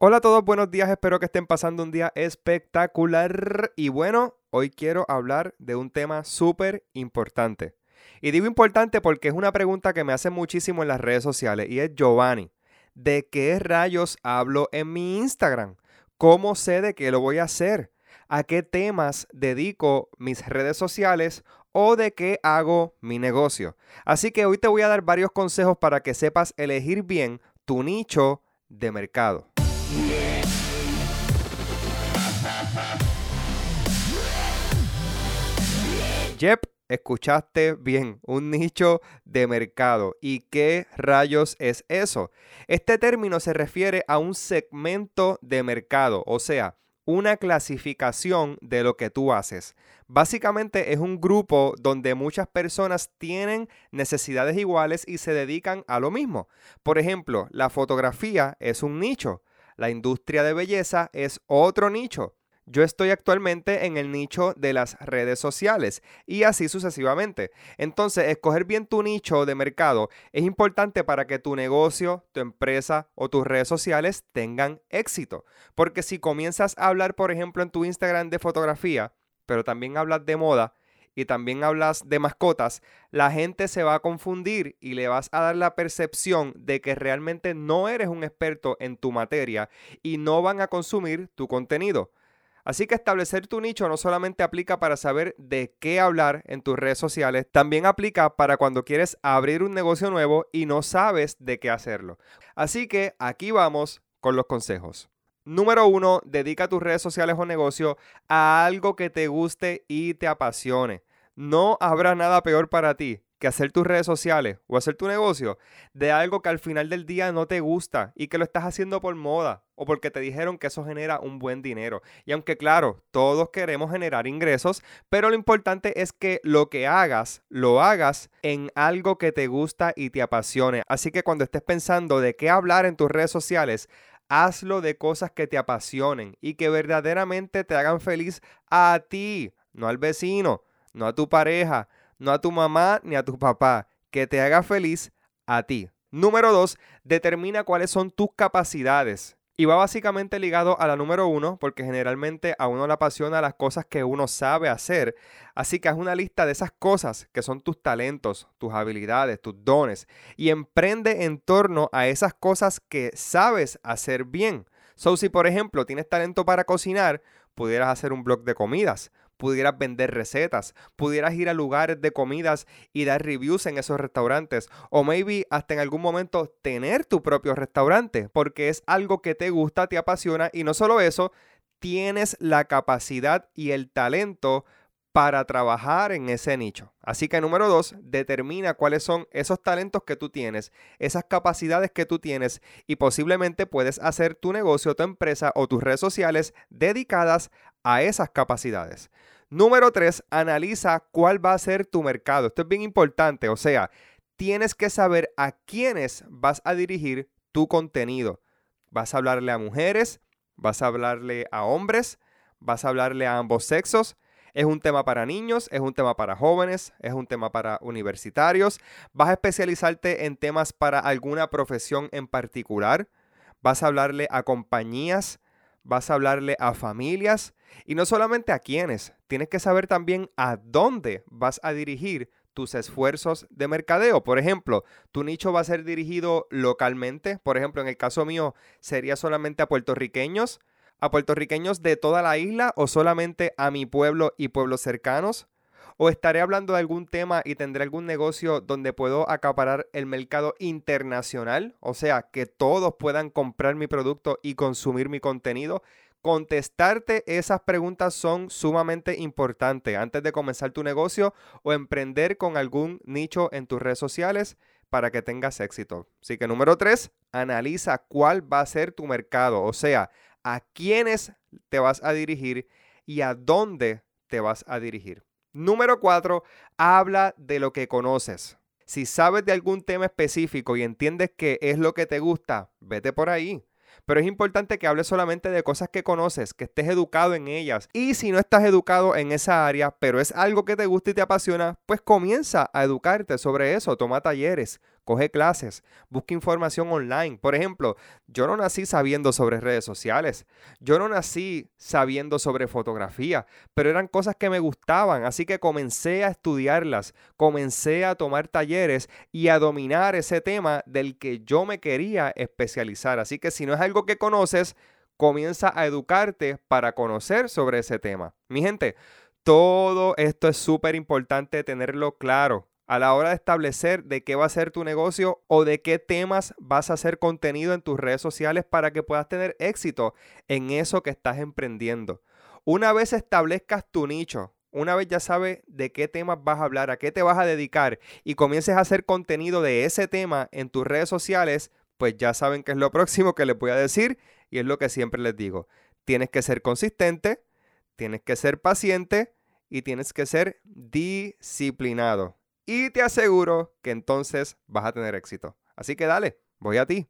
Hola a todos, buenos días, espero que estén pasando un día espectacular. Y bueno, hoy quiero hablar de un tema súper importante. Y digo importante porque es una pregunta que me hacen muchísimo en las redes sociales y es Giovanni, ¿de qué rayos hablo en mi Instagram? ¿Cómo sé de qué lo voy a hacer? ¿A qué temas dedico mis redes sociales o de qué hago mi negocio? Así que hoy te voy a dar varios consejos para que sepas elegir bien tu nicho de mercado. Yep, escuchaste bien, un nicho de mercado. ¿Y qué rayos es eso? Este término se refiere a un segmento de mercado, o sea, una clasificación de lo que tú haces. Básicamente es un grupo donde muchas personas tienen necesidades iguales y se dedican a lo mismo. Por ejemplo, la fotografía es un nicho. La industria de belleza es otro nicho. Yo estoy actualmente en el nicho de las redes sociales y así sucesivamente. Entonces, escoger bien tu nicho de mercado es importante para que tu negocio, tu empresa o tus redes sociales tengan éxito. Porque si comienzas a hablar, por ejemplo, en tu Instagram de fotografía, pero también hablas de moda, y también hablas de mascotas, la gente se va a confundir y le vas a dar la percepción de que realmente no eres un experto en tu materia y no van a consumir tu contenido. Así que establecer tu nicho no solamente aplica para saber de qué hablar en tus redes sociales, también aplica para cuando quieres abrir un negocio nuevo y no sabes de qué hacerlo. Así que aquí vamos con los consejos. Número uno, dedica tus redes sociales o negocio a algo que te guste y te apasione. No habrá nada peor para ti que hacer tus redes sociales o hacer tu negocio de algo que al final del día no te gusta y que lo estás haciendo por moda o porque te dijeron que eso genera un buen dinero. Y aunque claro, todos queremos generar ingresos, pero lo importante es que lo que hagas, lo hagas en algo que te gusta y te apasione. Así que cuando estés pensando de qué hablar en tus redes sociales, hazlo de cosas que te apasionen y que verdaderamente te hagan feliz a ti, no al vecino no a tu pareja, no a tu mamá ni a tu papá, que te haga feliz a ti. Número dos, determina cuáles son tus capacidades. Y va básicamente ligado a la número uno, porque generalmente a uno le apasiona las cosas que uno sabe hacer. Así que haz una lista de esas cosas que son tus talentos, tus habilidades, tus dones. Y emprende en torno a esas cosas que sabes hacer bien. So, si por ejemplo tienes talento para cocinar, pudieras hacer un blog de comidas, pudieras vender recetas, pudieras ir a lugares de comidas y dar reviews en esos restaurantes, o maybe hasta en algún momento tener tu propio restaurante, porque es algo que te gusta, te apasiona y no solo eso, tienes la capacidad y el talento para trabajar en ese nicho. Así que número dos, determina cuáles son esos talentos que tú tienes, esas capacidades que tú tienes y posiblemente puedes hacer tu negocio, tu empresa o tus redes sociales dedicadas a esas capacidades. Número tres, analiza cuál va a ser tu mercado. Esto es bien importante, o sea, tienes que saber a quiénes vas a dirigir tu contenido. ¿Vas a hablarle a mujeres? ¿Vas a hablarle a hombres? ¿Vas a hablarle a ambos sexos? Es un tema para niños, es un tema para jóvenes, es un tema para universitarios. ¿Vas a especializarte en temas para alguna profesión en particular? ¿Vas a hablarle a compañías? ¿Vas a hablarle a familias? Y no solamente a quiénes, tienes que saber también a dónde vas a dirigir tus esfuerzos de mercadeo. Por ejemplo, tu nicho va a ser dirigido localmente. Por ejemplo, en el caso mío sería solamente a puertorriqueños, a puertorriqueños de toda la isla o solamente a mi pueblo y pueblos cercanos. ¿O estaré hablando de algún tema y tendré algún negocio donde puedo acaparar el mercado internacional? O sea, que todos puedan comprar mi producto y consumir mi contenido. Contestarte esas preguntas son sumamente importantes antes de comenzar tu negocio o emprender con algún nicho en tus redes sociales para que tengas éxito. Así que número tres, analiza cuál va a ser tu mercado, o sea, a quiénes te vas a dirigir y a dónde te vas a dirigir. Número cuatro, habla de lo que conoces. Si sabes de algún tema específico y entiendes que es lo que te gusta, vete por ahí. Pero es importante que hables solamente de cosas que conoces, que estés educado en ellas. Y si no estás educado en esa área, pero es algo que te gusta y te apasiona, pues comienza a educarte sobre eso. Toma talleres, coge clases, busca información online. Por ejemplo, yo no nací sabiendo sobre redes sociales, yo no nací sabiendo sobre fotografía, pero eran cosas que me gustaban, así que comencé a estudiarlas, comencé a tomar talleres y a dominar ese tema del que yo me quería especializar. Así que si no es algo que conoces, comienza a educarte para conocer sobre ese tema. Mi gente, todo esto es súper importante tenerlo claro a la hora de establecer de qué va a ser tu negocio o de qué temas vas a hacer contenido en tus redes sociales para que puedas tener éxito en eso que estás emprendiendo. Una vez establezcas tu nicho, una vez ya sabes de qué temas vas a hablar, a qué te vas a dedicar y comiences a hacer contenido de ese tema en tus redes sociales, pues ya saben que es lo próximo que les voy a decir y es lo que siempre les digo. Tienes que ser consistente, tienes que ser paciente y tienes que ser disciplinado y te aseguro que entonces vas a tener éxito. Así que dale, voy a ti.